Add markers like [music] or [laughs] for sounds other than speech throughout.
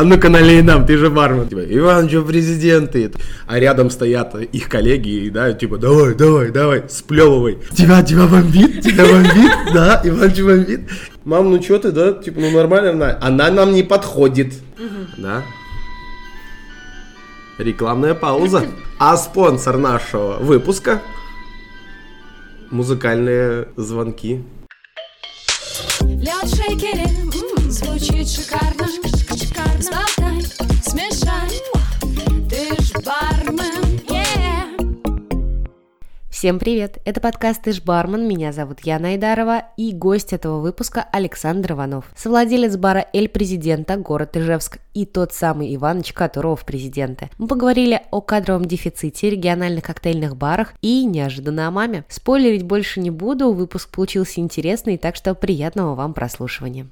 а ну-ка налей нам, ты же бармен. Типа, Иван, что президенты? А рядом стоят их коллеги, и, да, типа, давай, давай, давай, сплевывай. Тебя, тебя бомбит, тебя бомбит, [laughs] да, Иван, тебя бомбит. Мам, ну что ты, да, типа, ну нормально, она, она нам не подходит, да. Рекламная пауза. А спонсор нашего выпуска музыкальные звонки. Лед в Всем привет! Это подкаст «Ты ж бармен», меня зовут Яна Айдарова и гость этого выпуска Александр Иванов, совладелец бара «Эль Президента», город Ижевск, и тот самый Иваныч, которого в президенты. Мы поговорили о кадровом дефиците, региональных коктейльных барах и неожиданно о маме. Спойлерить больше не буду, выпуск получился интересный, так что приятного вам прослушивания.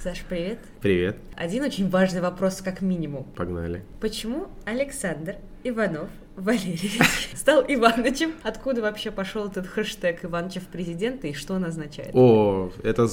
Саш, привет. Привет, Один очень важный вопрос, как минимум. погнали. Почему Александр Иванов Валерьевич стал Иванычем? Откуда вообще пошел этот хэштег Иванычев президента и что он означает? О, это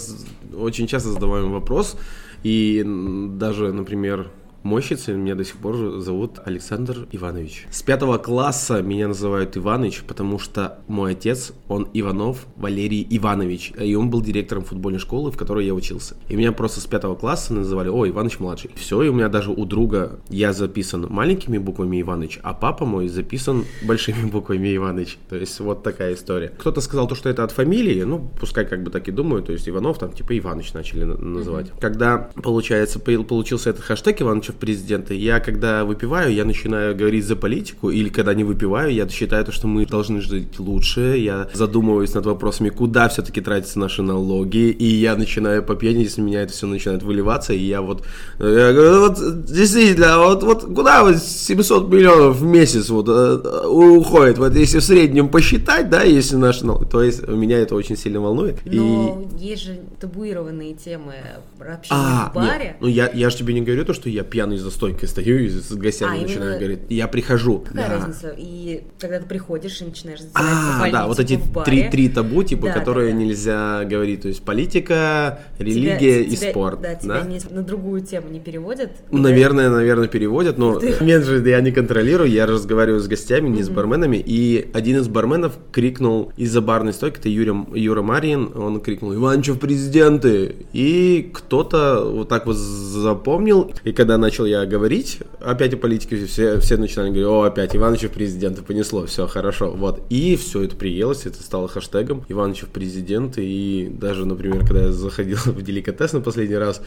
очень часто задаваемый вопрос. И даже, например, мойщицы меня до сих пор зовут Александр Иванович. С пятого класса меня называют Иваныч, потому что мой отец, он Иванов Валерий Иванович. И он был директором футбольной школы, в которой я учился. И меня просто с пятого класса называли, о, Иваныч младший. Все, и у меня даже у друга я записан маленькими буквами Иваныч, а папа мой записан большими буквами Иваныч. То есть вот такая история. Кто-то сказал то, что это от фамилии, ну, пускай как бы так и думаю, то есть Иванов там типа Иваныч начали на- называть. Когда, получается, получился этот хэштег Иванычев президента, я когда выпиваю, я начинаю говорить за политику, или когда не выпиваю, я считаю то, что мы должны жить лучше, я задумываюсь над вопросами, куда все-таки тратятся наши налоги, и я начинаю по пьяни, если меня это все начинает выливаться, и я вот, э, я говорю, вот действительно, вот, вот куда вот 700 миллионов в месяц вот э, уходит, вот если в среднем посчитать, да, если наши налоги, то есть меня это очень сильно волнует. Но есть же табуированные темы про общение А, в баре. нет, ну я, я же тебе не говорю то, что я пьяный за стойкой стою и с гостями А, начинаю именно- говорить. Я прихожу. Какая да. разница? И когда ты приходишь и начинаешь А, да, вот эти три, три табу, типа, Да, которые да, да. нельзя говорить. То есть политика, тебя- религия и тебя- спорт. Да, тебя не- на другую тему не переводят? Ну, Наверное, наверное, переводят, но момент [laughs] же я не контролирую, я разговариваю с гостями, не с барменами, и один из барменов крикнул из-за барной стойки, это Юрия, Юра Марин, он крикнул «Иванчев президенты!» И кто-то вот так вот запомнил, и когда начал я говорить опять о политике, все, все начинали говорить «О, опять Иванчев президенты, понесло, все хорошо». Вот, и все это приелось, это стало хэштегом Иванчев президент, и даже, например, когда я заходил [laughs] в деликатес на последний раз,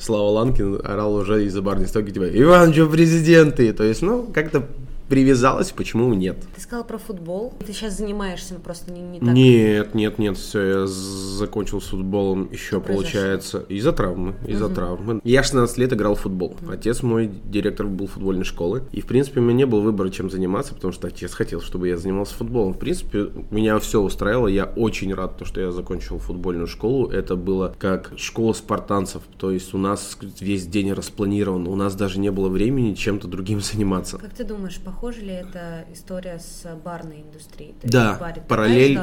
Слава Ланкин орал уже из-за барной стойки, типа, Иван, что президенты? То есть, ну, как-то привязалось, почему нет? Ты сказал про футбол. Ты сейчас занимаешься, но просто не, не так. Нет, нет, нет, все, я закончил с футболом еще, Что произошло? получается, из-за травмы, из-за травмы. Я 16 лет играл в футбол. Отец мой директор был футбольной школы, и, в принципе, у меня не было выбора, чем заниматься, потому что отец хотел, чтобы я занимался футболом. В принципе, меня все устраивало, я очень рад, то, что я закончил футбольную школу. Это было как школа спартанцев, то есть у нас весь день распланирован, у нас даже не было времени чем-то другим [laughs] заниматься. Как ты думаешь, похожа ли эта история с барной индустрией? То Да, баре параллель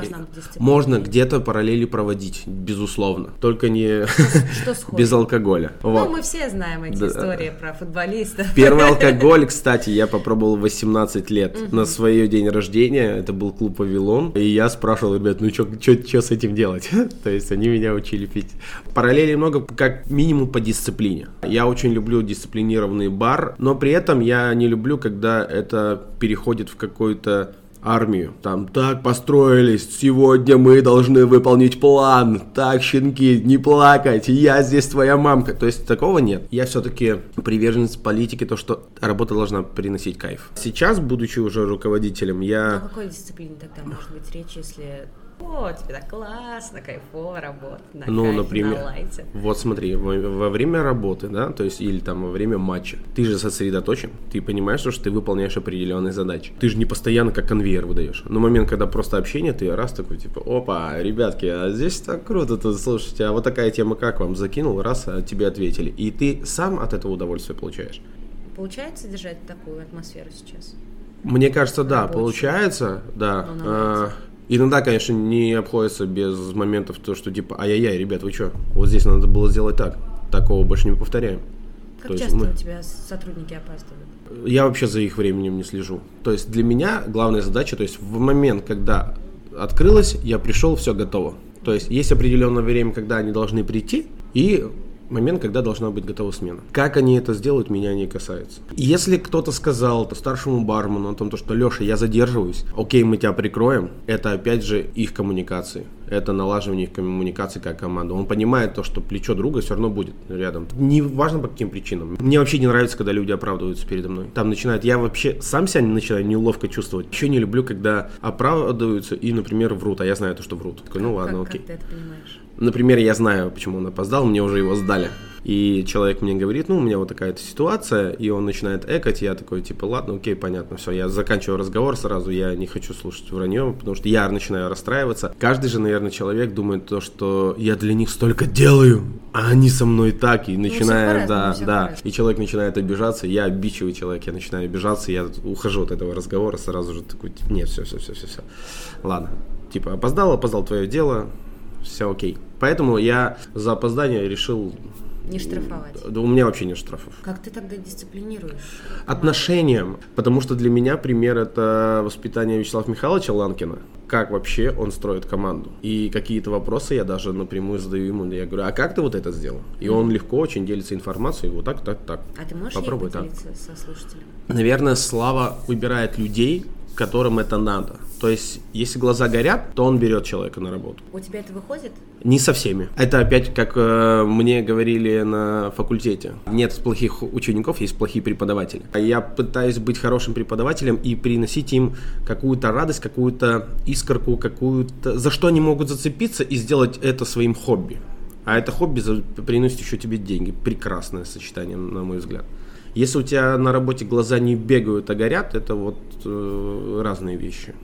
можно где-то параллели проводить, безусловно, только не Что [laughs] без алкоголя. Ну, Вот. мы все знаем эти Да. истории про футболистов. Первый алкоголь, [laughs] кстати, я попробовал в 18 лет на свое день рождения. Это был клуб Вавилон. И я спрашивал, ребят, ну что с этим делать? [laughs] То есть они меня учили пить. Параллелей много, как минимум по дисциплине. Я очень люблю дисциплинированный бар, но при этом я не люблю, когда это переходит в какой-то армию. Там так построились, сегодня мы должны выполнить план. Так, щенки, не плакать, я здесь твоя мамка. То есть такого нет. Я все-таки приверженец политики, то, что работа должна приносить кайф. Сейчас, будучи уже руководителем, О я... какой дисциплине тогда может быть речь, если о, тебе так классно, кайфово работать на Ну, кайфе, например, на лайте. вот смотри, во, во время работы, да, то есть или там во время матча, ты же сосредоточен, ты понимаешь, что ты выполняешь определенные задачи. Ты же не постоянно как конвейер выдаешь. Но момент, когда просто общение, ты раз такой, типа, опа, ребятки, а здесь так круто тут, слушайте, а вот такая тема как вам? Закинул, раз, а тебе ответили. И ты сам от этого удовольствие получаешь. Получается держать такую атмосферу сейчас? Мне кажется, да, Рабочую. получается, да. Иногда, конечно, не обходится без моментов то, что типа, ай-яй-яй, ребят, вы что? Вот здесь надо было сделать так. Такого больше не повторяем. Как То часто мы- у тебя сотрудники опаздывают? Я вообще за их временем не слежу. То есть для меня главная задача, то есть в момент, когда открылось, я пришел, все готово. То есть есть определенное время, когда они должны прийти, и момент, когда должна быть готова смена. Как они это сделают, меня не касается. Если кто-то сказал то старшему бармену о том, то, что Леша, я задерживаюсь, окей, мы тебя прикроем, это опять же их коммуникации. Это налаживание их коммуникации как команда. Он понимает то, что плечо друга все равно будет рядом. Не важно по каким причинам. Мне вообще не нравится, когда люди оправдываются передо мной. Там начинают, я вообще сам себя начинаю неловко чувствовать. Еще не люблю, когда оправдываются и, например, врут, а я знаю то, что врут. Такой, ну ладно, как, окей. как ты это понимаешь? Например, я знаю, почему он опоздал, мне уже его сдали. И человек мне говорит, ну, у меня вот такая-то ситуация, и он начинает экать, я такой, типа, ладно, окей, понятно, все, я заканчиваю разговор сразу, я не хочу слушать вранье, потому что я начинаю расстраиваться. Каждый же, наверное, человек думает то, что я для них столько делаю, а они со мной так, и начинает, по-разному, да, да, и человек начинает обижаться, я обидчивый человек, я начинаю обижаться, я ухожу от этого разговора, сразу же такой, типа, нет, все, все, все, все, все, ладно, типа, опоздал, опоздал твое дело, все окей. Поэтому я за опоздание решил... Не штрафовать. Да у меня вообще нет штрафов. Как ты тогда дисциплинируешь? Отношениям. Потому что для меня пример это воспитание Вячеслава Михайловича Ланкина. Как вообще он строит команду. И какие-то вопросы я даже напрямую задаю ему. Я говорю, а как ты вот это сделал? И он легко очень делится информацией. Вот так, так, так. А ты можешь Попробуй ей так. поделиться со слушателем? Наверное, Слава выбирает людей, которым это надо. То есть, если глаза горят, то он берет человека на работу. У тебя это выходит? Не со всеми. Это опять, как э, мне говорили на факультете. Нет плохих учеников, есть плохие преподаватели. Я пытаюсь быть хорошим преподавателем и приносить им какую-то радость, какую-то искорку, какую-то... За что они могут зацепиться и сделать это своим хобби. А это хобби приносит еще тебе деньги. Прекрасное сочетание, на мой взгляд. Если у тебя на работе глаза не бегают, а горят, это вот э, разные вещи.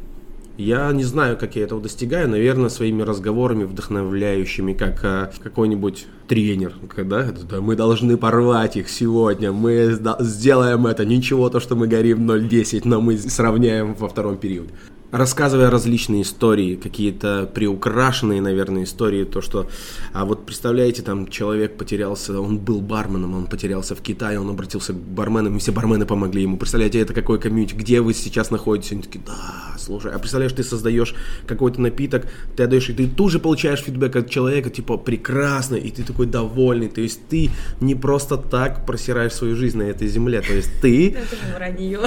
Я не знаю, как я этого достигаю, наверное, своими разговорами вдохновляющими, как а, какой-нибудь тренер, когда да, мы должны порвать их сегодня, мы сделаем это, ничего, то, что мы горим 0.10, но мы сравняем во втором периоде. Рассказывая различные истории, какие-то приукрашенные, наверное, истории, то, что, а вот представляете, там человек потерялся, он был барменом, он потерялся в Китае, он обратился к барменам, и все бармены помогли ему. Представляете, это какой комьюнити, где вы сейчас находитесь? Они такие, да, слушай, а представляешь, ты создаешь какой-то напиток, ты отдаешь, и ты тут же получаешь фидбэк от человека, типа, прекрасно, и ты такой довольный, то есть ты не просто так просираешь свою жизнь на этой земле, то есть ты, Это же вранье,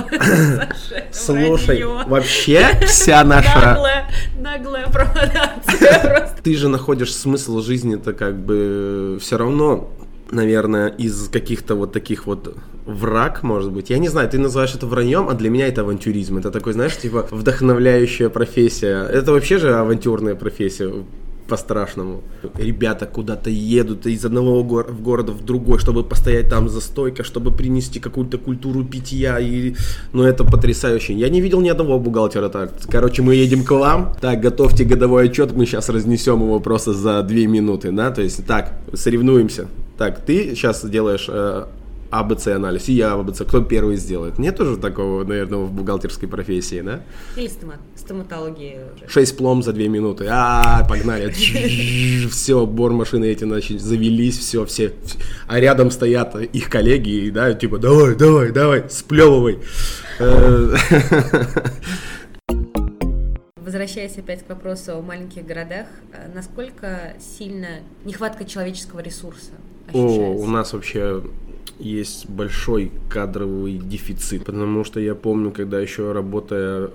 [coughs] слушай, вообще вся наша... Наглая, наглая провокация [laughs] просто. ты же находишь смысл жизни, это как бы все равно, наверное, из каких-то вот таких вот враг, может быть. Я не знаю, ты называешь это враньем, а для меня это авантюризм. Это такой, знаешь, типа вдохновляющая профессия. Это вообще же авантюрная профессия по-страшному. Ребята куда-то едут из одного гор- в города в другой, чтобы постоять там за стойкой, чтобы принести какую-то культуру питья. И... Ну, это потрясающе. Я не видел ни одного бухгалтера так. Короче, мы едем к вам. Так, готовьте годовой отчет, мы сейчас разнесем его просто за две минуты, да? То есть, так, соревнуемся. Так, ты сейчас делаешь э, АБЦ анализ, и я АБЦ. Кто первый сделает? Нет тоже такого, наверное, в бухгалтерской профессии, да? Или стома- стоматология уже. Шесть плом за две минуты. А, погнали. [laughs] Все, бор машины эти, значит, завелись, все, все. А рядом стоят их коллеги, и, да, типа, давай, давай, давай, сплевывай. Э, [laughs] Возвращаясь опять к вопросу о маленьких городах, э, насколько сильно нехватка человеческого ресурса О, у нас вообще есть большой кадровый дефицит, потому что я помню, когда еще работая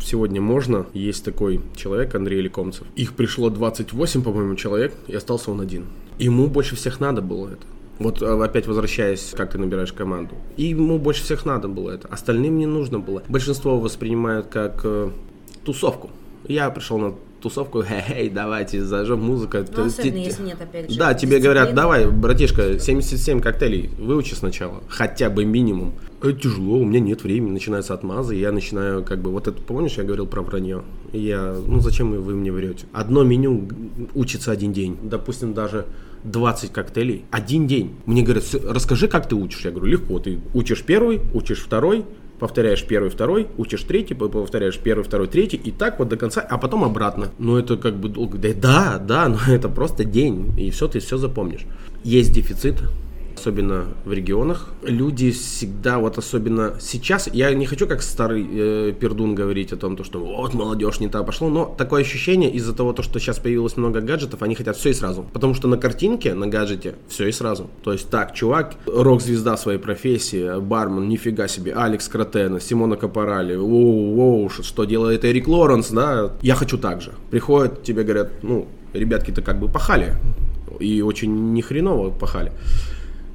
сегодня можно, есть такой человек, Андрей Лекомцев. Их пришло 28, по-моему, человек, и остался он один. Ему больше всех надо было это. Вот а, опять возвращаясь, как ты набираешь команду. И ему больше всех надо было это. Остальным не нужно было. Большинство воспринимают как э, тусовку. Я пришел на тусовку, хей, давайте зажжем музыку. Ну, особенно, ты- если нет, опять же, Да, тебе говорят, давай, братишка, 77 коктейлей выучи сначала, хотя бы минимум. Это тяжело, у меня нет времени, начинаются отмазы, я начинаю, как бы, вот это, помнишь, я говорил про вранье? И я, ну зачем вы мне врете? Одно меню учится один день, допустим, даже 20 коктейлей, один день. Мне говорят, «Всё, расскажи, как ты учишь. Я говорю, легко, ты учишь первый, учишь второй, повторяешь первый, второй, учишь третий, повторяешь первый, второй, третий, и так вот до конца, а потом обратно. Ну, это как бы долго. Да, да, но это просто день, и все, ты все запомнишь. Есть дефицит особенно в регионах. Люди всегда, вот особенно сейчас, я не хочу как старый э, пердун говорить о том, то, что вот молодежь не та пошло, но такое ощущение из-за того, то, что сейчас появилось много гаджетов, они хотят все и сразу. Потому что на картинке, на гаджете все и сразу. То есть так, чувак, рок-звезда своей профессии, бармен, нифига себе, Алекс Кротена, Симона Капарали, оу, оу, что делает Эрик Лоренс, да, я хочу так же. Приходят, тебе говорят, ну, ребятки-то как бы пахали, и очень нехреново пахали.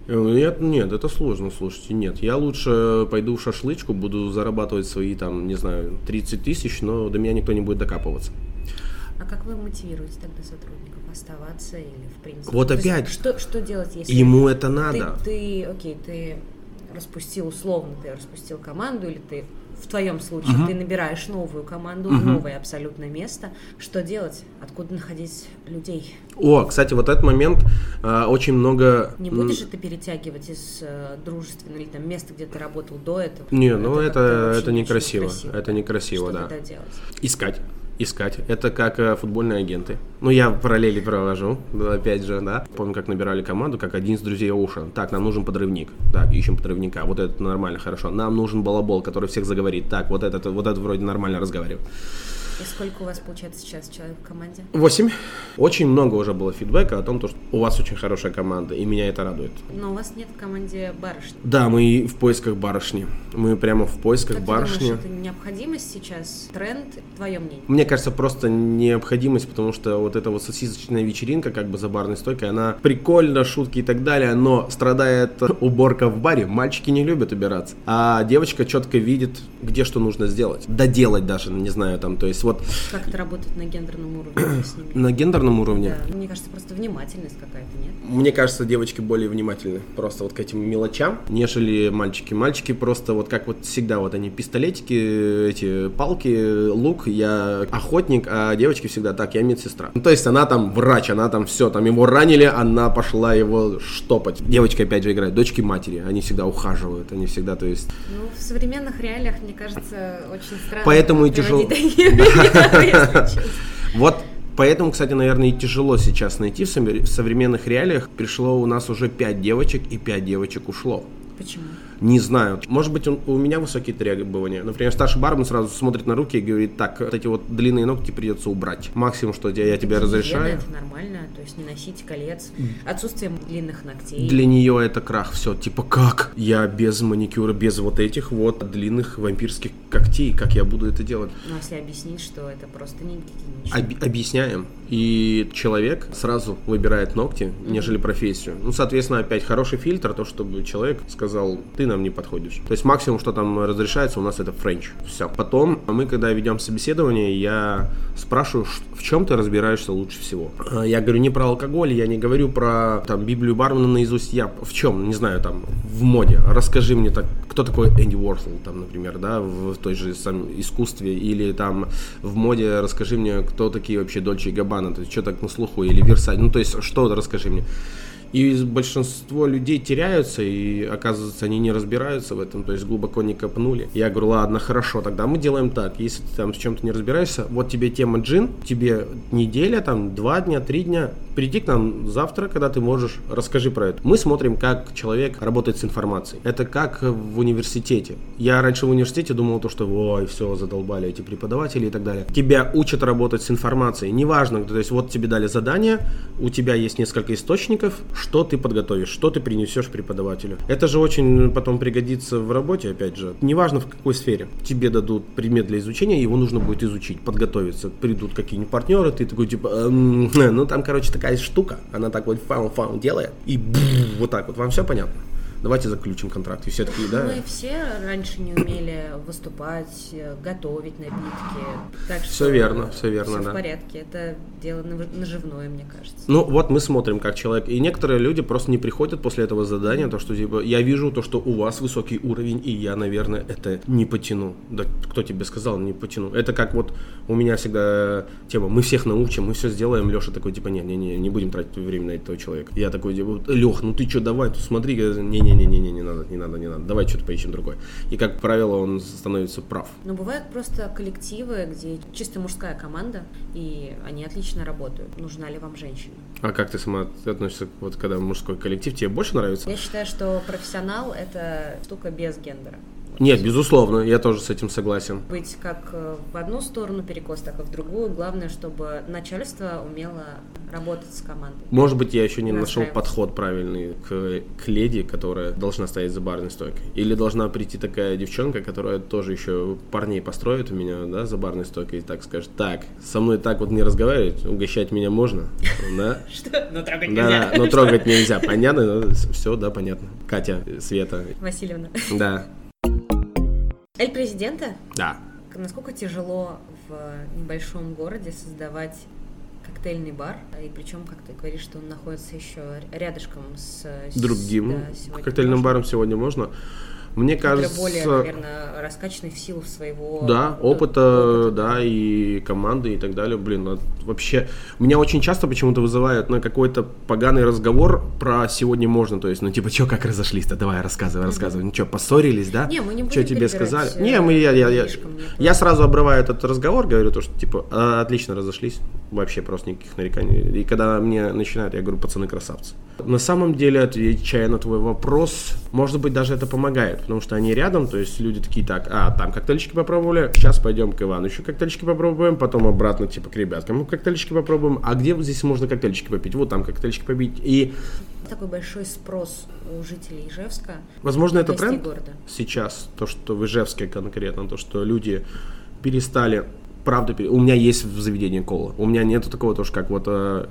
Я говорю, Нет, нет, это сложно, слушайте, нет. Я лучше пойду в шашлычку, буду зарабатывать свои, там, не знаю, 30 тысяч, но до меня никто не будет докапываться. А как вы мотивируете тогда сотрудников оставаться или в принципе? Вот То есть опять. Что, что делать, если Ему это ты, надо. ты, окей, ты распустил условно, ты распустил команду или ты в твоем случае ты набираешь новую команду, в новое абсолютно место. Что делать? Откуда находить людей? О, кстати, вот этот момент а, очень много... Не будешь же ты перетягивать из э, дружественного или там места, где ты работал до этого? Не, ну это, это не некрасиво. очень красиво. Это некрасиво, Что да. Искать. Искать. Это как э, футбольные агенты. Ну, я параллели провожу, опять же, да. Помню, как набирали команду, как один из друзей Оушен. Так, нам нужен подрывник. Так, ищем подрывника. Вот это нормально, хорошо. Нам нужен балабол, который всех заговорит. Так, вот этот, вот этот вроде нормально разговаривает. И сколько у вас получается сейчас человек в команде? Восемь. Очень много уже было фидбэка о том, то, что у вас очень хорошая команда, и меня это радует. Но у вас нет в команде барышни. Да, мы в поисках барышни. Мы прямо в поисках Как барышни. ты думаешь, это необходимость сейчас, тренд? Твое мнение? Мне кажется, просто необходимость, потому что вот эта вот сосисочная вечеринка, как бы за барной стойкой, она прикольно, шутки и так далее, но страдает уборка в баре. Мальчики не любят убираться. А девочка четко видит, где что нужно сделать. Доделать даже, не знаю, там, то есть вот Как это работает на гендерном уровне [clears throat] на гендерном уровне, Да, мне кажется, просто внимательность какая-то, нет? мне кажется, девочки более внимательны просто вот к этим мелочам, нежели мальчики. Мальчики просто вот как вот всегда, вот они пистолетики, эти палки, лук, я охотник, а девочки всегда так, я медсестра. Ну, то есть она там врач, она там все, там его ранили, она пошла его штопать. Девочка опять же играет, дочки матери, они всегда ухаживают, они всегда, то есть... Ну, в современных реалиях, мне кажется, очень странно. Поэтому и тяжело. [laughs] [laughs] Вот Поэтому, кстати, наверное, и тяжело сейчас найти в совре- в современных реалиях. Пришло у нас уже 5 девочек, и 5 девочек ушло. Почему? Не знаю. Может быть, он- у меня высокие требования. Например, старший бармен сразу смотрит на руки и говорит, так, вот эти вот длинные ногти придется убрать. Максимум, что я, я тебе Гигиена разрешаю. Это нормально, то есть не носить колец, отсутствие длинных ногтей. Для нее это крах. Все, типа, как? Я без маникюра, без вот этих вот длинных вампирских когтей. Как я буду это делать? Но если объяснить, что это просто не гигиенично. Об- объясняем. И человек сразу выбирает ногти, нежели профессию. Ну, соответственно, опять хороший фильтр, то, чтобы человек сказал, ты нам не подходишь. То есть максимум, что там разрешается, у нас это френч. Все. Потом мы, когда ведем собеседование, я спрашиваю, в чем ты разбираешься лучше всего. А, Я говорю не про алкоголь, я не говорю про там Библию Бармена наизусть. Я в чем, не знаю, там, в моде. Расскажи мне так, кто такой Энди Уорхол, там, например, да, в той же самом искусстве, или там в моде расскажи мне, кто такие вообще Дольче и Габбана, то есть что так на слуху, или Версаль, ну то есть что расскажи мне. И большинство людей теряются, и оказывается, они не разбираются в этом, то есть глубоко не копнули. Я говорю, ладно, хорошо, тогда мы делаем так. Если ты там с чем-то не разбираешься, вот тебе тема джин, тебе неделя, там, два дня, три дня, приди к нам завтра, когда ты можешь, расскажи про это. Мы смотрим, как человек работает с информацией. Это как в университете. Я раньше в университете думал то, что ой, все, задолбали эти преподаватели и так далее. Тебя учат работать с информацией. Неважно, то есть вот тебе дали задание, у тебя есть несколько источников, что ты подготовишь, что ты принесешь преподавателю. Это же очень потом пригодится в работе, опять же. Неважно в какой сфере. Тебе дадут предмет для изучения, его нужно будет изучить, подготовиться. Придут какие-нибудь партнеры, ты такой типа, «Эм, [laughs] ну там, короче, такая штука, она так вот фаун-фаун делает, и бу, вот так вот, вам все понятно? Давайте заключим контракт. И все такие, да? Мы все раньше не умели выступать, готовить напитки. Так что Всё верно, всё верно, всё да. в порядке. Это дело наживное, мне кажется. Ну, вот мы смотрим, как человек. И некоторые люди просто не приходят после этого задания, то, что типа, я вижу то, что у вас высокий уровень, и я, наверное, это не потяну. Да кто тебе сказал, не потяну. Это как вот у меня всегда тема, мы всех научим, мы все сделаем. Леша такой, типа, не-не-не, не будем тратить время на этого человека. Я такой, типа, Лех, ну ты что, давай, тут смотри, не-не-не, не надо, не надо, не надо, давай что-то поищем другое. И, как правило, он становится прав. Но бывают просто коллективы, где чисто мужская команда, и они отлично работают. Нужна ли вам женщина? А как ты сама относишься, вот когда мужской коллектив, тебе больше нравится? Я считаю, что профессионал — это штука без гендера. Нет, безусловно, я тоже с этим согласен. Быть как э, в одну сторону перекос, так и в другую. Главное, чтобы начальство умело работать с командой. Может быть, я еще не нашел подход правильный к, к леди, которая должна стоять за барной стойкой. Или должна прийти такая девчонка, которая тоже еще парней построит у меня, да, за барной стойкой и так скажет, так, со мной так вот не разговаривать, угощать меня можно, [laughs] да? Что? Ну, трогать Да, но трогать нельзя, понятно? Все, да, понятно. Катя, Света, Васильевна. да, Эль президента? да. Насколько тяжело в небольшом городе создавать коктейльный бар, и причем, как ты говоришь, что он находится еще рядышком с Другим да, коктейльным можно. баром сегодня можно. Мне кажется... более, наверное, раскачанный в силу своего Да, опыта, опыта. да, и команды и так далее. Блин, вообще, меня очень часто почему-то вызывают на какой-то поганый разговор про сегодня можно. То есть, ну, типа, что, как разошлись-то? Давай, рассказывай, рассказывай. Ну, что, поссорились, да? Не, мы не Что тебе сказали? э, Не, мы, я, я, я, я сразу обрываю этот разговор, говорю то, что, типа, «А, отлично разошлись. Вообще просто никаких нареканий. И когда мне начинают, я говорю, пацаны красавцы. На самом деле, отвечая на твой вопрос, может быть, даже это помогает, потому что они рядом, то есть люди такие, так, а, там коктейльчики попробовали, сейчас пойдем к Ивану еще коктейльчики попробуем, потом обратно, типа, к ребяткам коктейльчики попробуем, а где вот здесь можно коктейльчики попить? Вот там коктейльчики попить. И, Такой большой спрос у жителей Ижевска. возможно, это тренд города. сейчас, то, что в Ижевске конкретно, то, что люди перестали, правда, у меня есть в заведении кола, у меня нету такого тоже, как вот э,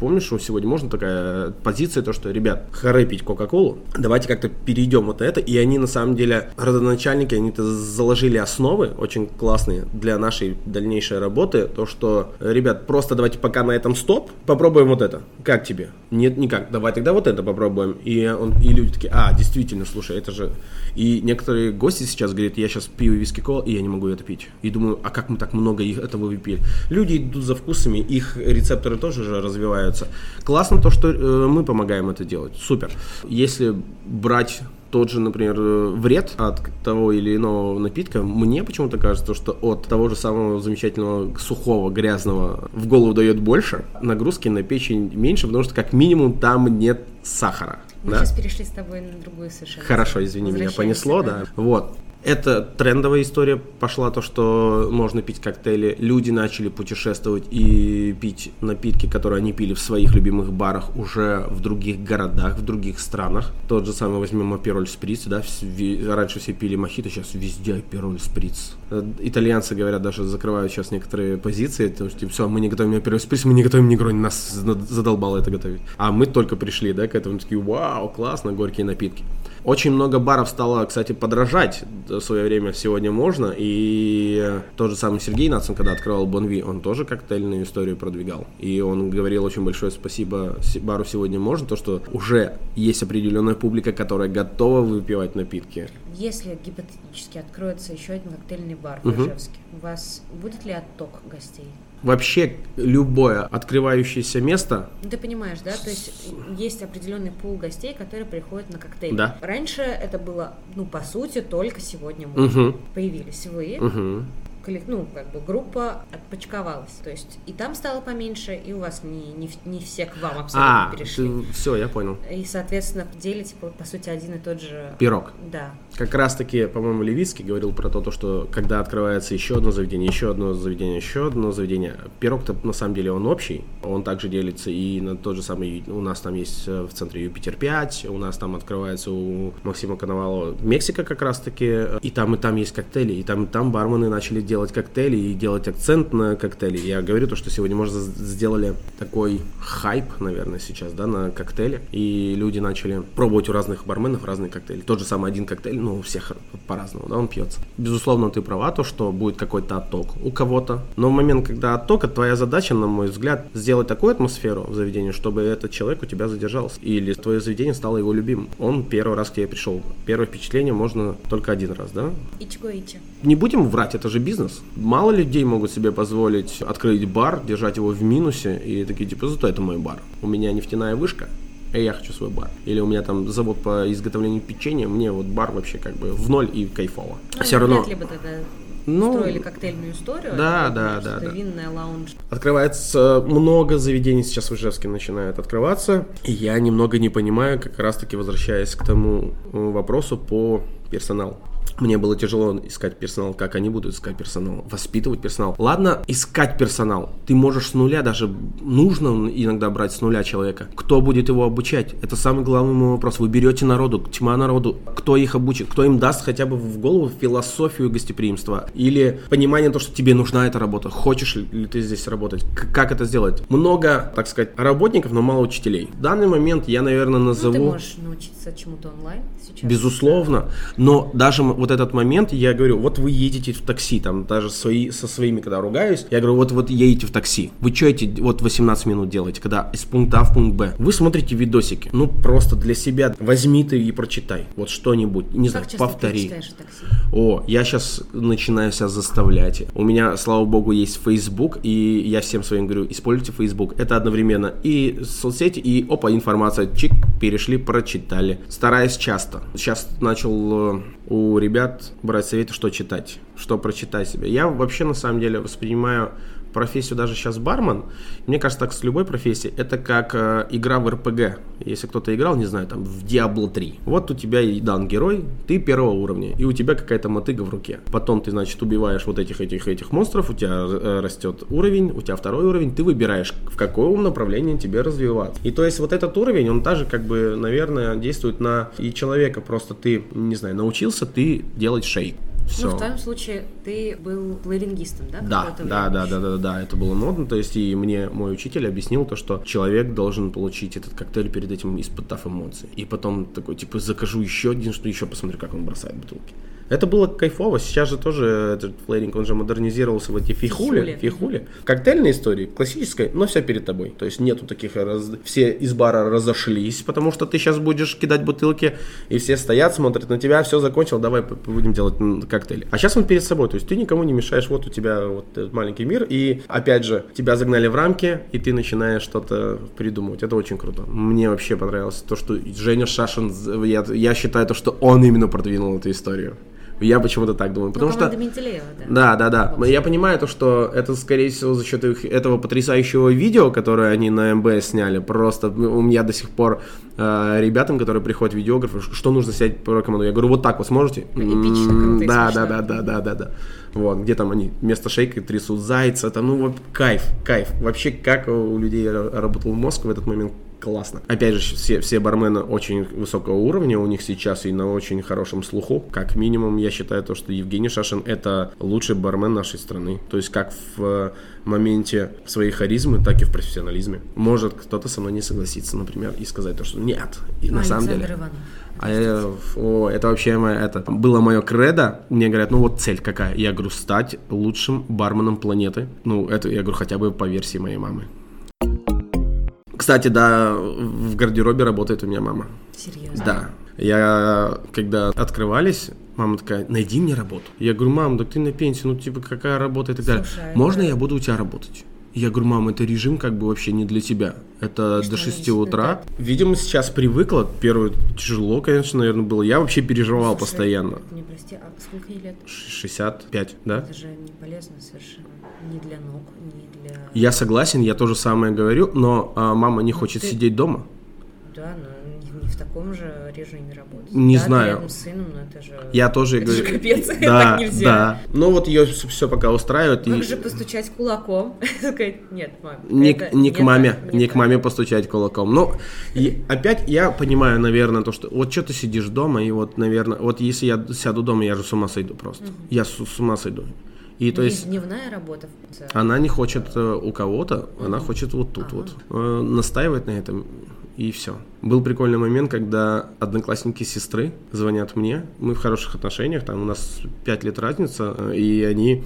Помнишь, что сегодня можно такая позиция, то что, ребят, хоры пить Кока-Колу, давайте как-то перейдем вот на это. И они, на самом деле, родоначальники, они-то заложили основы очень классные для нашей дальнейшей работы. То, что, ребят, просто давайте пока на этом стоп, попробуем вот это. Как тебе? Нет, никак. Давай тогда вот это попробуем. И, он, и люди такие, а, действительно, слушай, это же... И некоторые гости сейчас говорят, я сейчас пью виски кол, и я не могу это пить. И думаю, а как мы так много их этого выпили? Люди идут за вкусами, их рецепторы тоже же развиваются. Классно то, что э, мы помогаем это делать. Супер. Если брать тот же, например, э, вред от того или иного напитка, мне почему-то кажется, что от того же самого замечательного сухого, грязного в голову дает больше, нагрузки на печень меньше, потому что как минимум там нет сахара. Мы да? сейчас перешли с тобой на другую совершенно. Хорошо, извини, меня понесло, да. Вот. Это трендовая история пошла, то, что можно пить коктейли. Люди начали путешествовать и пить напитки, которые они пили в своих любимых барах уже в других городах, в других странах. Тот же самый возьмем апероль сприц, да, раньше все пили мохито, сейчас везде апероль сприц. Э, Итальянцы, говорят, даже закрывают сейчас некоторые позиции, потому что, все, мы не готовим апероль сприц, мы не готовим негрони, нас зад- задолбало это готовить. А мы только пришли, да, к этому, такие, вау, классно, горькие напитки. Очень много баров стало, кстати, подражать в свое время сегодня можно. И тот же самый Сергей Нацин, когда открывал Бонви, он тоже коктейльную историю продвигал. И он говорил очень большое спасибо бару сегодня можно, то что уже есть определенная публика, которая готова выпивать напитки. Если гипотетически откроется еще один коктейльный бар в Мгм. Ижевске, у вас будет ли отток гостей? Вообще любое открывающееся место ты понимаешь, да? То есть есть определенный пул гостей, которые приходят на коктейль. Да. Раньше это было, ну, по сути, только сегодня мы. Угу, Появились вы, угу. Ну, как бы группа отпочковалась. То есть и там стало поменьше, и у вас не, не, не все к вам абсолютно А, перешли. все, я понял. И, соответственно, делите, по, по сути, один и тот же... Пирог. Да. Как раз таки, по-моему, Левицкий говорил про то, то, что когда открывается еще одно заведение, еще одно заведение, еще одно заведение, пирог-то на самом деле он общий, он также делится и на тот же самый, у нас там есть э, в центре Юпитер 5, у нас там открывается у Максима Коновалова Мексика как раз таки, и там и там есть коктейли, и там и там бармены начали делать коктейли и делать акцент на коктейли. Я говорю то, что сегодня, может, сделали такой хайп, наверное, сейчас, да, на коктейли, и люди начали пробовать у разных барменов разные коктейли. Тот же самый один коктейль, ну, у всех по-разному, да, он пьется. Безусловно, ты права, то, что будет какой-то отток у кого-то, но в момент, когда отток, твоя задача, на мой взгляд, сделать такую атмосферу в заведении, чтобы этот человек у тебя задержался, или твое заведение стало его любимым. Он первый раз к тебе пришел. Первое впечатление можно только один раз, да? Ичго ичи. Не будем врать, это же бизнес. Мало людей могут себе позволить открыть бар, держать его в минусе и такие, типа, зато это мой бар. У меня нефтяная вышка, эй, я хочу свой бар. Или у меня там завод по изготовлению печенья, мне вот бар вообще как бы в ноль и кайфово. Ну, Все равно Вряд ли бы тогда Ну, строили коктейльную историю. да, а да, что-то да, да. Винная лаунж. Открывается много заведений сейчас в Ижевске начинает открываться. И я немного не понимаю, как раз таки возвращаясь к тому э, вопросу по персоналу. Мне было тяжело искать персонал, как они будут искать персонал, воспитывать персонал. Ладно, искать персонал. Ты можешь с нуля, даже нужно иногда брать с нуля человека. Кто будет его обучать? Это самый главный мой вопрос. Вы берете народу, тьма народу, кто их обучит, кто им даст хотя бы в голову философию гостеприимства или понимание того, что тебе нужна эта работа, хочешь ли ты здесь работать, как это сделать. Много, так сказать, работников, но мало учителей. В данный момент я, наверное, Ну, назову... ты можешь научиться чему-то онлайн сейчас. Безусловно, но даже вот этот момент, я говорю, вот вы едете в такси, там даже свои, со своими, когда ругаюсь, я говорю, вот вот едете в такси, вы что эти вот 18 минут делаете, когда из пункта А в пункт Б? Вы смотрите видосики, ну просто для себя возьми ты и прочитай, вот что-нибудь, не знаю, Как часто повтори. ты? О, я сейчас начинаю себя заставлять. У меня, слава богу, есть Facebook, и я всем своим говорю, используйте Facebook. Это одновременно и соцсети, и опа, информация. Чик, перешли, прочитали. Стараюсь часто. Сейчас начал э, у ребят брать советы, что читать, что прочитать себе. Я вообще, на самом деле, воспринимаю профессию даже сейчас бармен, мне кажется, так с любой профессией, это как э, игра в РПГ. Если кто-то играл, не знаю, там, в Diablo 3. Вот у тебя и дан герой, ты первого уровня, и у тебя какая-то мотыга в руке. Потом ты, значит, убиваешь вот этих, этих, этих монстров, у тебя э, растет уровень, у тебя второй уровень, ты выбираешь, в каком направлении тебе развиваться. И то есть вот этот уровень, он также, как бы, наверное, действует на и человека. Просто ты, не знаю, научился ты делать шейк. Все. Ну, в твоем случае ты был плерингистом, да? Да, да, да, да, да, да, это было модно, то есть и мне мой учитель объяснил то, что человек должен получить этот коктейль перед этим, испытав эмоции. И потом такой, типа, закажу еще один, что еще посмотрю, как он бросает бутылки. Это было кайфово. Сейчас же тоже этот флейринг, он же модернизировался в эти фихули. Фихули. Коктейльная история, классическая, но вся перед тобой. То есть нету таких, раз- все из бара разошлись, потому что ты сейчас будешь кидать бутылки, и все стоят, смотрят на тебя, все закончил, давай будем делать коктейли. А сейчас он перед собой, то есть ты никому не мешаешь, вот у тебя вот этот маленький мир, и опять же, тебя загнали в рамки, и ты начинаешь что-то придумывать. Это очень круто. Мне вообще понравилось то, что Женя Шашин, я, я считаю то, что он именно продвинул эту историю. Я почему-то так думаю. Ну, Потому что... команда Менделеева, да. Да, да, да. Я понимаю то, что это, скорее всего, за счет их- этого потрясающего видео, которое они на МБС сняли. Просто у меня до сих пор э, ребятам, которые приходят видеографы, что нужно снять по рекомендую. Я говорю, вот так вот сможете? Эпично, Да, да, да, да, да, да, да. Вот, где там они вместо шейка трясут зайца, там, ну, вот кайф, кайф. Вообще, как у людей ра- работал мозг в этот момент, классно. Опять же, все, все бармены очень высокого уровня у них сейчас и на очень хорошем слуху. Как минимум, я считаю то, что Евгений Шашин это лучший бармен нашей страны. То есть как в э, моменте своей харизмы, так и в профессионализме. Может кто-то со мной не согласиться, например, и сказать то, что нет. И на самом деле... Иванов. А я- о, это вообще моя, это было мое кредо. Мне говорят, ну вот цель какая? Я говорю, стать лучшим барменом планеты. Ну, это, я говорю, хотя бы по версии моей мамы. Кстати, да, в гардеробе работает у меня мама. Серьезно. Да. Я, когда открывались, мама такая, найди мне работу. Я говорю, мам, так ты на пенсии, ну типа какая работа и так далее. Слушай, Можно это- я буду у тебя работать? Я говорю, мам, это режим как бы вообще не для тебя. Это что до они 6 себе утра. так? Видимо, сейчас привыкла. Первое тяжело, конечно, наверное, было. Я вообще переживал Слушай, постоянно. Не прости, а сколько ей лет? Ш- 65, да? Это же не полезно совершенно. Ни для ног, ни для... Я согласен, я тоже самое говорю, но а, мама не хочет ты- сидеть дома. Да, но не, не таком же режиме работать. Не да, знаю. рядом с сыном, но это же... Я тоже Это же говорю. капец, [laughs] да, так нельзя. Да. Ну вот ее все пока устраивает. Как и- же постучать кулаком? [laughs] Сказать, нет, мам. Не, это к- не к маме, так, не к так». маме постучать кулаком. Ну, и опять я понимаю, наверное, то, что вот что ты сидишь дома, и вот, наверное, вот если я сяду дома, я же с ума сойду просто. Я с, с ума сойду. И то есть дневная работа. она не хочет э, у кого-то, она хочет вот тут вот. Э, настаивает на этом, и все. Был прикольный момент, когда одноклассники сестры звонят мне, мы в хороших отношениях, там у нас 5 лет разница, э, и они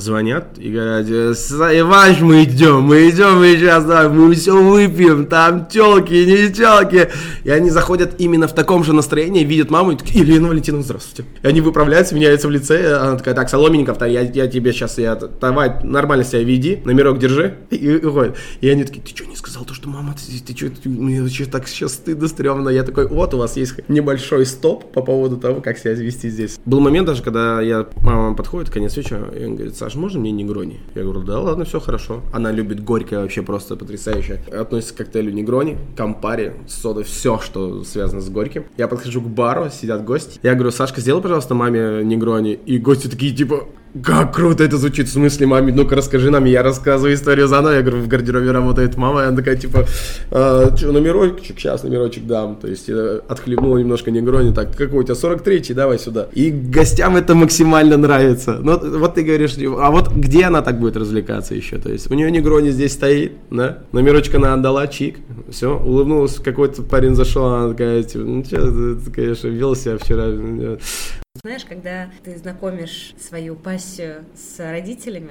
звонят и говорят, «Э, «С- Иваныч, мы идем, мы идем, мы сейчас, да, мы все выпьем, там телки, не телки. И они заходят именно в таком же настроении, видят маму и такие, Елена Валентиновна, здравствуйте. И они выправляются, меняются в лице, и она такая, так, Соломенников, я, я тебе сейчас, я, давай, нормально себя веди, номерок держи, и уходит. И они такие, ты что, не сказал то, что мама, ты, ты что, мне вообще так сейчас стыдно, стрёмно. Я такой, вот у вас есть небольшой стоп по поводу того, как себя вести здесь. Был момент даже, когда я, мама подходит, конец вечера, и он говорит, Саш, можно мне негрони? Я говорю, да, ладно, все хорошо. Она любит горькое, вообще просто потрясающе. Относится к коктейлю негрони, кампари, сода, все, что связано с горьким. Я подхожу к бару, сидят гости. Я говорю, Сашка, сделай, пожалуйста, маме негрони. И гости такие, типа, как круто это звучит, в смысле, маме, ну-ка расскажи нам, я рассказываю историю заново, я говорю, в гардеробе работает мама, и она такая, типа, «А, что, номерочек, сейчас номерочек дам, то есть э, отхлебнула немножко негрони, так, какой у тебя, 43-й, давай сюда. И гостям это максимально нравится. Ну, вот ты говоришь, а вот где она так будет развлекаться еще, то есть у нее негрони здесь стоит, да, номерочек она отдала, чик, все, улыбнулась, какой-то парень зашел, она такая, типа, ну, что, ты, конечно, вел вчера, э, Знаешь, когда ты знакомишь свою пассию с родителями,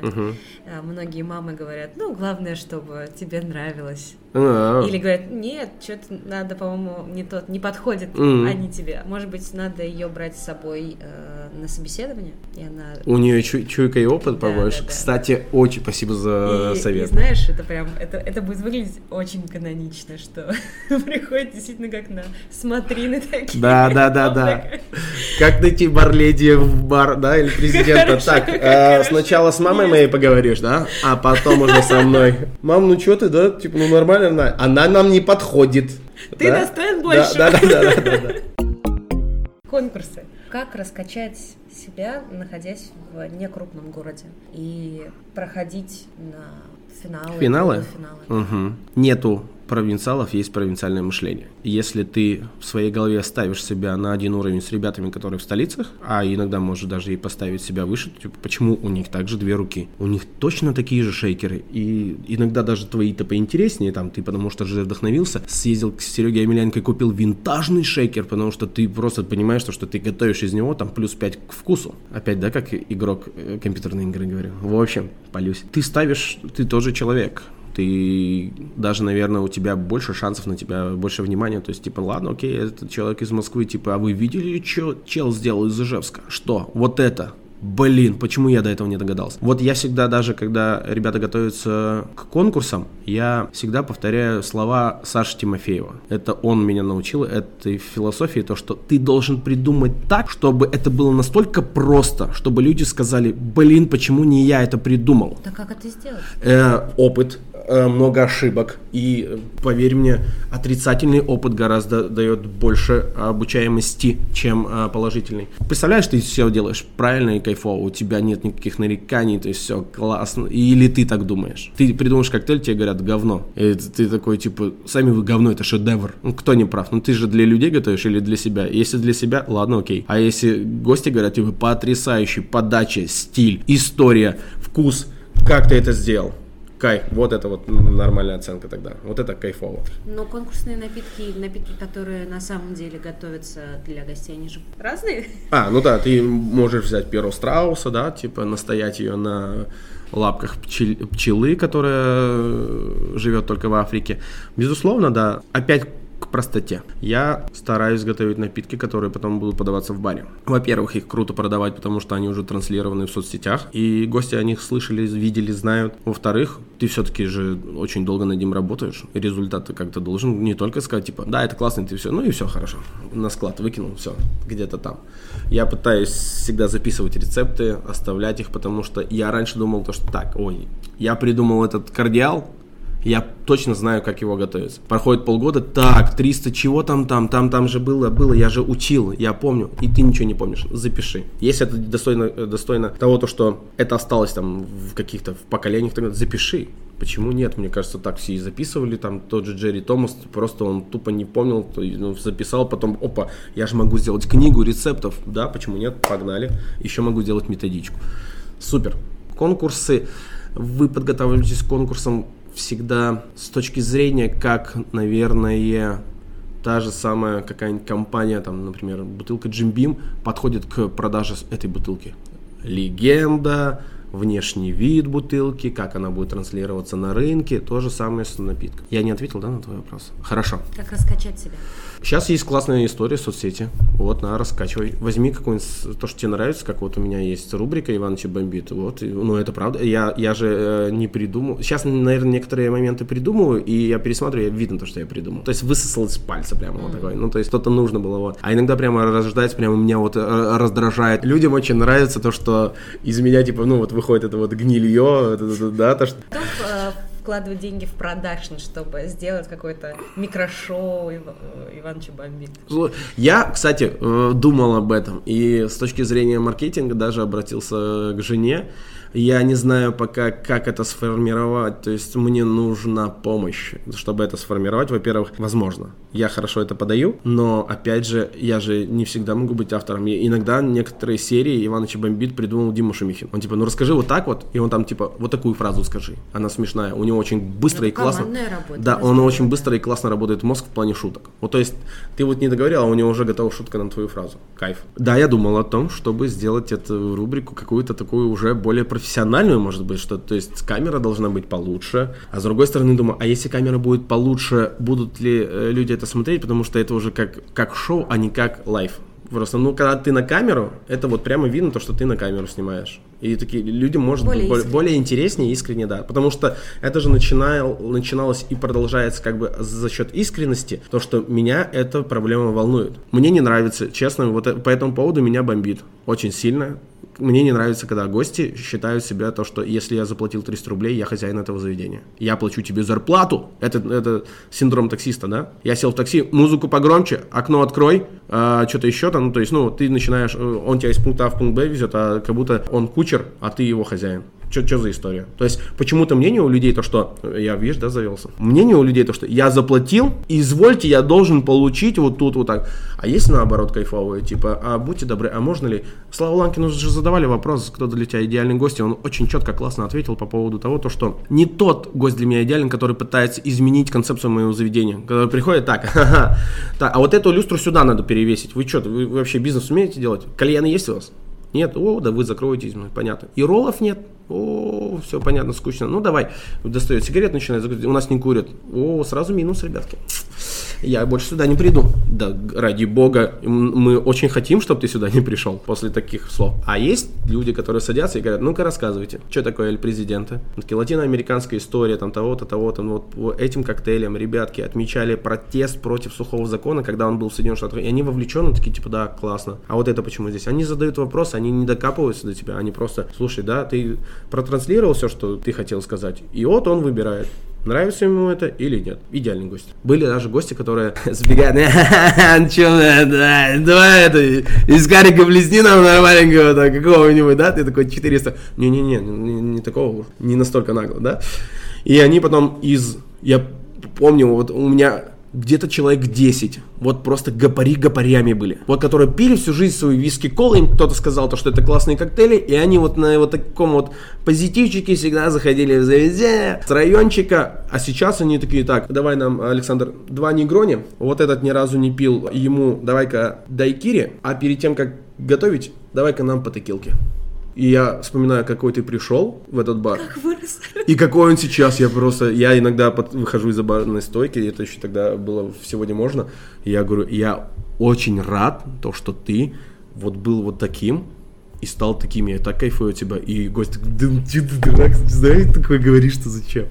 э, многие мамы говорят, ну, главное, чтобы тебе нравилось. А, Или говорят, нет, что-то надо, по-моему, не тот, не подходит Мгм. они тебе. Может быть, надо ее брать с собой э, на собеседование, и она... У нее чу- чуйка и опыт Да, побольше. да, да. Кстати, очень спасибо за и, совет. и знаешь, это прям, это, это будет выглядеть очень канонично, что [laughs] приходит действительно как на смотрины такие. Да, да, да, [laughs] да. Как найти бар-леди в бар, да, или президента? Так, э, сначала с мамой моей поговоришь, да, а потом уже со мной. Мам, ну что ты, да, типа, ну нормально, она, она нам не подходит. Ты Да? достоин Да, большего. Да, да, да, да, да. Конкурсы. Как раскачать себя, находясь в некрупном городе и проходить на финалы, Финалы? полуфиналы. Мгм. Нету провинциалов, есть провинциальное мышление. Если ты в своей голове ставишь себя на один уровень с ребятами, которые в столицах, а иногда можешь даже и поставить себя выше, типа, почему у них также две руки? У них точно такие же шейкеры, и иногда даже твои-то поинтереснее, там, ты потому что же вдохновился, съездил к Сереге Емельяненко и купил винтажный шейкер, потому что ты просто понимаешь, что, что ты готовишь из него там плюс 5 к вкусу. Опять, да, как игрок э, компьютерной игры говорю. В общем, полюсь. Ты ставишь, ты тоже человек ты даже, наверное, у тебя больше шансов на тебя, больше внимания. То есть, типа, ладно, окей, этот человек из Москвы, типа, а вы видели, что чел сделал из Ижевска? Что? Вот это. Блин, почему я до этого не догадался? Вот я всегда, даже когда ребята готовятся к конкурсам, я всегда повторяю слова Саши Тимофеева. Это он меня научил этой философии, то, что ты должен придумать так, чтобы это было настолько просто, чтобы люди сказали, блин, почему не я это придумал? Да как это сделать? Э, опыт, много ошибок. И, э, поверь мне, отрицательный опыт гораздо дает больше обучаемости, чем э, положительный. Представляешь, ты все делаешь правильно и кайфово, у тебя нет никаких нареканий, то есть все классно. Или ты так думаешь? Ты придумаешь коктейль, тебе говорят говно. И ты такой, типа, сами вы говно, это шедевр. Ну, кто не прав? Ну, ты же для людей готовишь или для себя? Если для себя, ладно, окей. А если гости говорят, типа, потрясающий, подача, стиль, история, вкус, как ты это сделал? Кайф, вот это вот нормальная оценка тогда. Вот это кайфово. Но конкурсные напитки, напитки, которые на самом деле готовятся для гостей, они же разные. А, ну да, ты можешь взять перо страуса, да, типа настоять ее на лапках пчел- пчелы, которая живет только в Африке. Безусловно, да. Опять простоте. Я стараюсь готовить напитки, которые потом будут подаваться в баре. Во-первых, их круто продавать, потому что они уже транслированы в соцсетях, и гости о них слышали, видели, знают. Во-вторых, ты все-таки же очень долго над ним работаешь, и результат ты как-то должен не только сказать, типа, да, это классно, ты все, ну и все хорошо, на склад выкинул, все, где-то там. Я пытаюсь всегда записывать рецепты, оставлять их, потому что я раньше думал то, что так, ой, я придумал этот кардиал, я точно знаю, как его готовить. Проходит полгода, так, 300 чего там, там, там, там же было, было, я же учил, я помню, и ты ничего не помнишь, запиши. Если это достойно, э, достойно того, то, что это осталось там в каких-то в поколениях, тогда запиши. Почему нет? Мне кажется, так все и записывали. Там тот же Джерри Томас, просто он тупо не помнил, ну, записал, потом, опа, я же могу сделать книгу рецептов. Да, почему нет? Погнали. Еще могу сделать методичку. Супер. Конкурсы. Вы подготавливаетесь к конкурсам всегда с точки зрения, как, наверное, та же самая какая-нибудь компания, там, например, бутылка Jim Beam подходит к продаже этой бутылки. Легенда, внешний вид бутылки, как она будет транслироваться на рынке, то же самое с напитком. Я не ответил, да, на твой вопрос? Хорошо. Как раскачать себя? Сейчас есть классная история в соцсети. Вот, на, раскачивай. Возьми какой-нибудь, с- то, что тебе нравится, как вот у меня есть рубрика «Иваныч бомбит». Вот, и, ну, это правда. Я, я же э, не придумал. Сейчас, наверное, некоторые моменты придумываю, и я пересматриваю, я видно то, что я придумал. То есть высосал из пальца прямо вот такой. Ну, то есть что-то нужно было. Вот. А иногда прямо рождается, прямо меня вот э, раздражает. Людям очень нравится то, что из меня, типа, ну, вот выходит это вот гнилье, да, то, что Кто вкладывает деньги в продакшн, чтобы сделать какое-то микрошоу э, Иван? Слу- Я, кстати, э, думал об этом и с точки зрения маркетинга даже обратился к жене. Я не знаю пока, как это сформировать, то есть мне нужна помощь, чтобы это сформировать. Во-первых, возможно, я хорошо это подаю, но, опять же, я же не всегда могу быть автором. И иногда некоторые серии Иваныч Бомбит придумал Дима Шумихин. Он типа, ну расскажи вот так вот, и он там типа, вот такую фразу скажи. Она смешная, у него очень быстро Ну, и классно. работа, Да, он очень быстро и классно работает мозг в плане шуток. Вот то есть ты вот не договорил, а у него уже готова шутка на твою фразу. Кайф. Да, я думал о том, чтобы сделать эту рубрику какую-то такую уже более профессиональную, может быть, что то есть камера должна быть получше. А с другой стороны думаю, а если камера будет получше, будут ли э, люди это смотреть, потому что это уже как, как шоу, а не как live. Просто, ну, когда ты на камеру, это вот прямо видно то, что ты на камеру снимаешь. И такие людям может Более быть более, более интереснее, искренне, да. Потому что это же начинал, начиналось и продолжается как бы за счет искренности, то, что меня эта проблема волнует. Мне не нравится, честно, вот э- по этому поводу меня бомбит очень сильно. Мне не нравится, когда гости считают себя то, что если я заплатил 300 рублей, я хозяин этого заведения. Я плачу тебе зарплату. Это, это синдром таксиста, да? Я сел в такси, музыку погромче, окно открой, а, что-то еще там. Ну, то есть, ну, ты начинаешь, э, он тебя из пункта А в пункт Б везет, а как будто он кучер, а ты его хозяин. Что за история? То есть, почему-то мнение у людей то, что... Я, видишь, да, завелся. Мнение у людей то, что я заплатил, извольте, я должен получить вот тут вот так. А есть наоборот кайфовые, типа, а будьте добры, а можно ли... Слава Ланкину же задавали вопрос, кто для тебя идеальный гость, и он очень четко, классно ответил по поводу того, то, что не тот гость для меня идеален, который пытается изменить концепцию моего заведения. Который приходит так, [laughs] ха-ха, так, а вот эту люстру сюда надо перевесить. Вы что, вы, вообще бизнес умеете делать? Кальяны есть у вас? Нет, о, да вы закроетесь, понятно. И роллов нет, о, все понятно, скучно. Ну давай, достает сигарет, начинает закрыть. У нас не курят. О, сразу минус, ребятки. Я больше сюда не приду. Да, ради бога, мы очень хотим, чтобы ты сюда не пришел после таких слов. А есть люди, которые садятся и говорят, ну-ка рассказывайте, что такое Эль Президента? Такие латиноамериканская история, там того-то, того-то. Ну, вот этим коктейлем ребятки отмечали протест против сухого закона, когда он был в Соединенных Штатах. И они вовлечены, такие, типа, да, классно. А вот это почему здесь? Они задают вопросы, они не докапываются до тебя, они просто, слушай, да, ты протранслировал все, что ты хотел сказать, и вот он выбирает. Нравится ему это или нет? Идеальный гость. Были даже гости, которые [laughs] сбегают, «Ну давай это, из карика блесни нам да, какого-нибудь, да, ты такой 400, не-не-не, не, не такого, не настолько нагло, да. И они потом из, я помню, вот у меня где-то человек 10, вот просто гопари гопарями были. Вот которые пили всю жизнь свою виски колы, им кто-то сказал, то, что это классные коктейли, и они вот на вот таком вот позитивчике всегда заходили в заведение с райончика, а сейчас они такие, так, давай нам, Александр, два негрони, вот этот ни разу не пил, ему давай-ка дайкири, а перед тем, как готовить, давай-ка нам по текилке. И я вспоминаю, какой ты пришел в этот бар. Вырос. И какой он сейчас, я просто, я иногда под- выхожу из-за барной стойки, это еще тогда было сегодня можно, и я говорю, я очень рад, то, что ты вот был вот таким, и стал таким, я так кайфую от тебя, и гость такой, ну ты дурак, знаешь, такое говоришь, что зачем?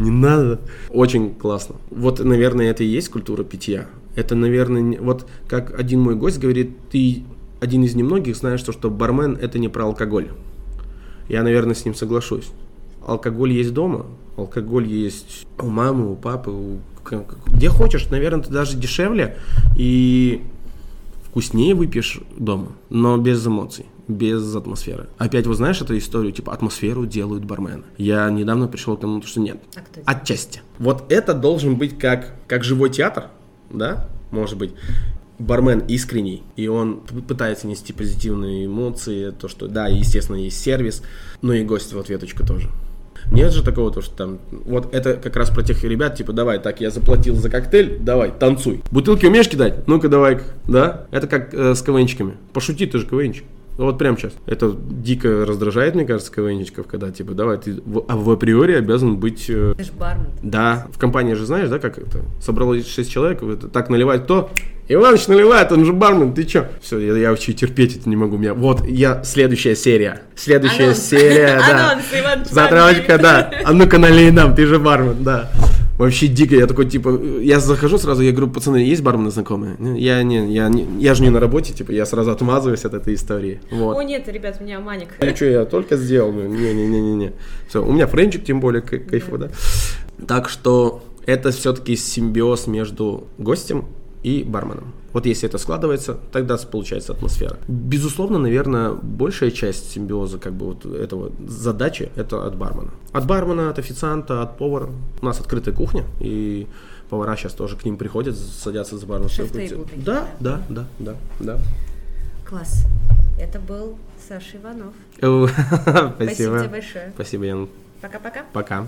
Не надо. Очень классно. Вот, наверное, это и есть культура питья. Это, наверное, вот как один мой гость говорит, ты один из немногих знаешь, то, что бармен это не про алкоголь. Я, наверное, с ним соглашусь. Алкоголь есть дома, алкоголь есть у мамы, у папы, у... где хочешь, наверное, ты даже дешевле и вкуснее выпьешь дома, но без эмоций, без атмосферы. Опять, вот знаешь эту историю, типа атмосферу делают бармены. Я недавно пришел к тому, что нет. А кто? Отчасти. Вот это должен быть как, как живой театр, да, может быть. Бармен искренний, и он пытается нести позитивные эмоции, то, что, да, естественно, есть сервис, но и гость в ответочку тоже. Нет же такого, то, что там, вот это как раз про тех ребят, типа, давай, так, я заплатил за коктейль, давай, танцуй. Бутылки умеешь кидать? Ну-ка, давай, да? Это как э, с КВНчиками. Пошути, ты же КВНчик. Вот прямо сейчас. Это дико раздражает, мне кажется, КВНщиков, когда типа, давай, ты в, а в априори обязан быть... э, Ты ж бармен. да, в компании же знаешь, да, как это? Собралось 6 человек, вот так наливать кто? Иваныч наливает, он же бармен, ты чё? Все, я, я вообще терпеть это не могу. Меня, вот, я, следующая серия. Следующая Анонс. серия, [laughs] да. Анонс, Иваныч Затравочка, да. А ну-ка налей нам, ты же бармен, да. Вообще дико, я такой, типа, я захожу сразу, я говорю, пацаны, есть бармены знакомые? «Не, Я не, я не, я же не на работе, типа, я сразу отмазываюсь от этой истории. Вот. О, нет, ребят, у меня маник. Ну что, я только сделал? Ну, Не-не-не-не. Все, у меня френчик, тем более, кай- кайфово, да. Так что это все-таки симбиоз между гостем и барменом. Вот если это складывается, тогда получается атмосфера. Безусловно, наверное, большая часть симбиоза как бы вот этого задачи это от бармена. От бармена, от официанта, от повара. У нас открытая кухня, и повара сейчас тоже к ним приходят, садятся за барную стойку. Да, да, да, да, да. Класс. Это был Саша Иванов. [laughs] Спасибо. Спасибо тебе большое. Спасибо, Ян. Пока-пока. Пока.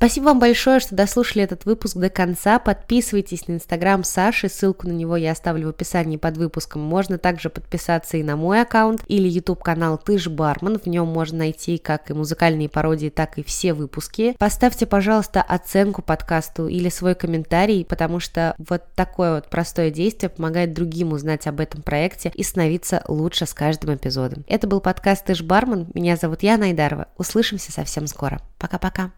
Спасибо вам большое, что дослушали этот выпуск до конца. Подписывайтесь на инстаграм Саши, ссылку на него я оставлю в описании под выпуском. Можно также подписаться и на мой аккаунт или YouTube канал Ты ж бармен. В нем можно найти как и музыкальные пародии, так и все выпуски. Поставьте, пожалуйста, оценку подкасту или свой комментарий, потому что вот такое вот простое действие помогает другим узнать об этом проекте и становиться лучше с каждым эпизодом. Это был подкаст Ты ж бармен. Меня зовут Яна Айдарова. Услышимся совсем скоро. Пока-пока.